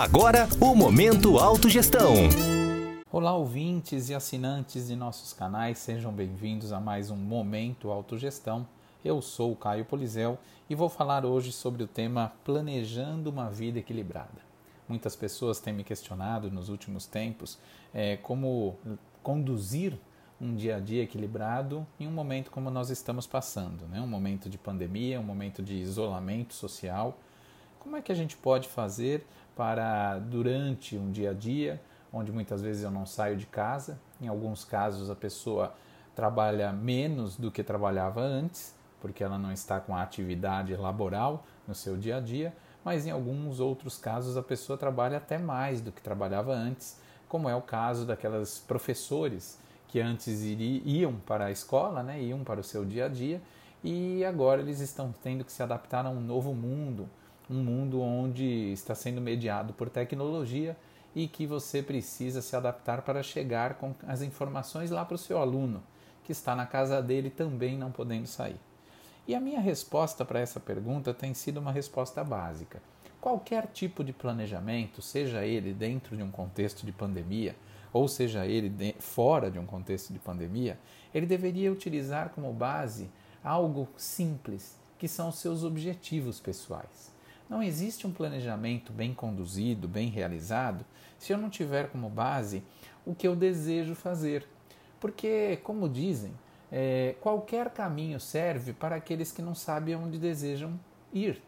Agora, o Momento Autogestão. Olá, ouvintes e assinantes de nossos canais, sejam bem-vindos a mais um Momento Autogestão. Eu sou o Caio Polizel e vou falar hoje sobre o tema Planejando uma Vida Equilibrada. Muitas pessoas têm me questionado nos últimos tempos é, como conduzir um dia a dia equilibrado em um momento como nós estamos passando, né? um momento de pandemia, um momento de isolamento social. Como é que a gente pode fazer para, durante um dia a dia, onde muitas vezes eu não saio de casa, em alguns casos a pessoa trabalha menos do que trabalhava antes, porque ela não está com a atividade laboral no seu dia a dia, mas em alguns outros casos a pessoa trabalha até mais do que trabalhava antes, como é o caso daquelas professores que antes iam para a escola, né, iam para o seu dia a dia, e agora eles estão tendo que se adaptar a um novo mundo, um mundo onde está sendo mediado por tecnologia e que você precisa se adaptar para chegar com as informações lá para o seu aluno, que está na casa dele também não podendo sair. E a minha resposta para essa pergunta tem sido uma resposta básica. Qualquer tipo de planejamento, seja ele dentro de um contexto de pandemia, ou seja ele fora de um contexto de pandemia, ele deveria utilizar como base algo simples, que são os seus objetivos pessoais. Não existe um planejamento bem conduzido, bem realizado, se eu não tiver como base o que eu desejo fazer. Porque, como dizem, é, qualquer caminho serve para aqueles que não sabem onde desejam ir.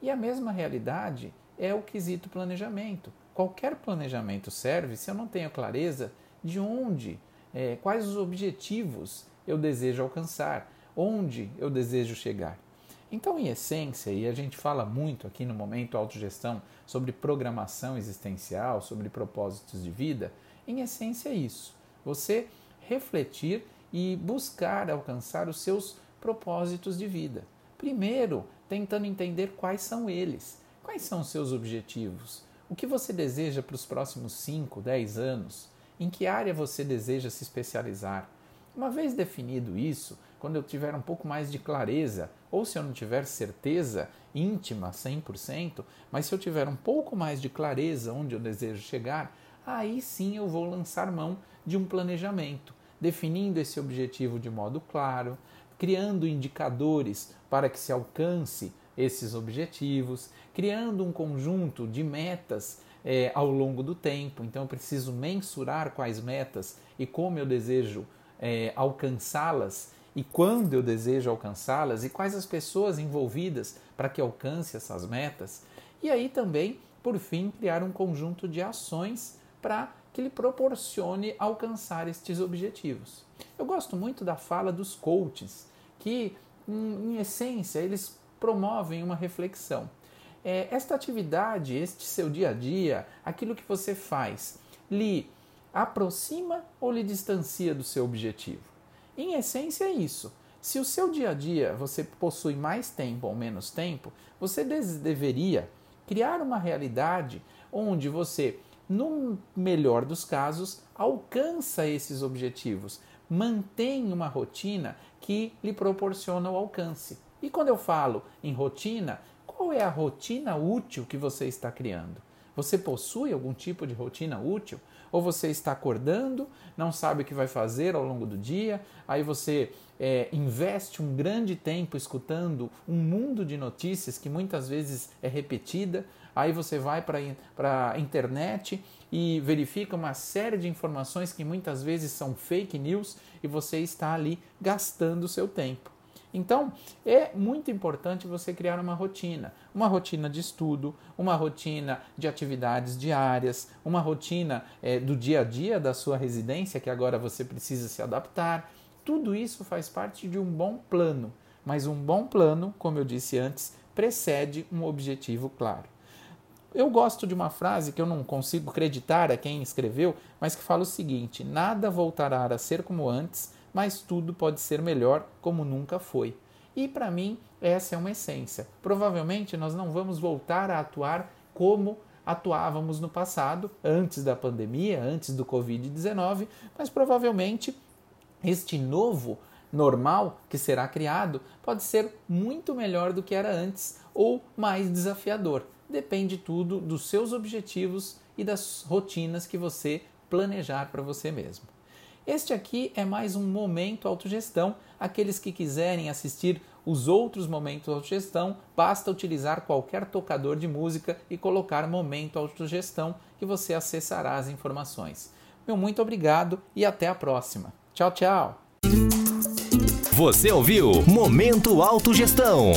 E a mesma realidade é o quesito planejamento. Qualquer planejamento serve se eu não tenho clareza de onde, é, quais os objetivos eu desejo alcançar, onde eu desejo chegar. Então, em essência, e a gente fala muito aqui no momento autogestão sobre programação existencial, sobre propósitos de vida, em essência é isso. Você refletir e buscar alcançar os seus propósitos de vida. Primeiro, tentando entender quais são eles, quais são os seus objetivos, o que você deseja para os próximos 5, 10 anos, em que área você deseja se especializar. Uma vez definido isso, quando eu tiver um pouco mais de clareza, ou se eu não tiver certeza íntima 100%, mas se eu tiver um pouco mais de clareza onde eu desejo chegar, aí sim eu vou lançar mão de um planejamento definindo esse objetivo de modo claro, criando indicadores para que se alcance esses objetivos, criando um conjunto de metas é, ao longo do tempo. Então, eu preciso mensurar quais metas e como eu desejo é, alcançá-las e quando eu desejo alcançá-las e quais as pessoas envolvidas para que alcance essas metas. E aí também, por fim, criar um conjunto de ações para que lhe proporcione alcançar estes objetivos. Eu gosto muito da fala dos coaches, que, em essência, eles promovem uma reflexão. É, esta atividade, este seu dia a dia, aquilo que você faz, lhe aproxima ou lhe distancia do seu objetivo? Em essência, é isso. Se o seu dia a dia você possui mais tempo ou menos tempo, você deveria criar uma realidade onde você no melhor dos casos, alcança esses objetivos, mantém uma rotina que lhe proporciona o alcance. E quando eu falo em rotina, qual é a rotina útil que você está criando? Você possui algum tipo de rotina útil? Ou você está acordando, não sabe o que vai fazer ao longo do dia, aí você é, investe um grande tempo escutando um mundo de notícias que muitas vezes é repetida, aí você vai para a internet e verifica uma série de informações que muitas vezes são fake news e você está ali gastando seu tempo. Então, é muito importante você criar uma rotina, uma rotina de estudo, uma rotina de atividades diárias, uma rotina é, do dia a dia da sua residência que agora você precisa se adaptar. Tudo isso faz parte de um bom plano, mas um bom plano, como eu disse antes, precede um objetivo claro. Eu gosto de uma frase que eu não consigo acreditar a quem escreveu, mas que fala o seguinte: nada voltará a ser como antes, mas tudo pode ser melhor como nunca foi. E para mim, essa é uma essência. Provavelmente nós não vamos voltar a atuar como atuávamos no passado, antes da pandemia, antes do Covid-19, mas provavelmente este novo normal que será criado pode ser muito melhor do que era antes, ou mais desafiador. Depende tudo dos seus objetivos e das rotinas que você planejar para você mesmo. Este aqui é mais um momento autogestão. Aqueles que quiserem assistir os outros momentos autogestão, basta utilizar qualquer tocador de música e colocar momento autogestão que você acessará as informações. Meu muito obrigado e até a próxima. Tchau, tchau. Você ouviu Momento Autogestão.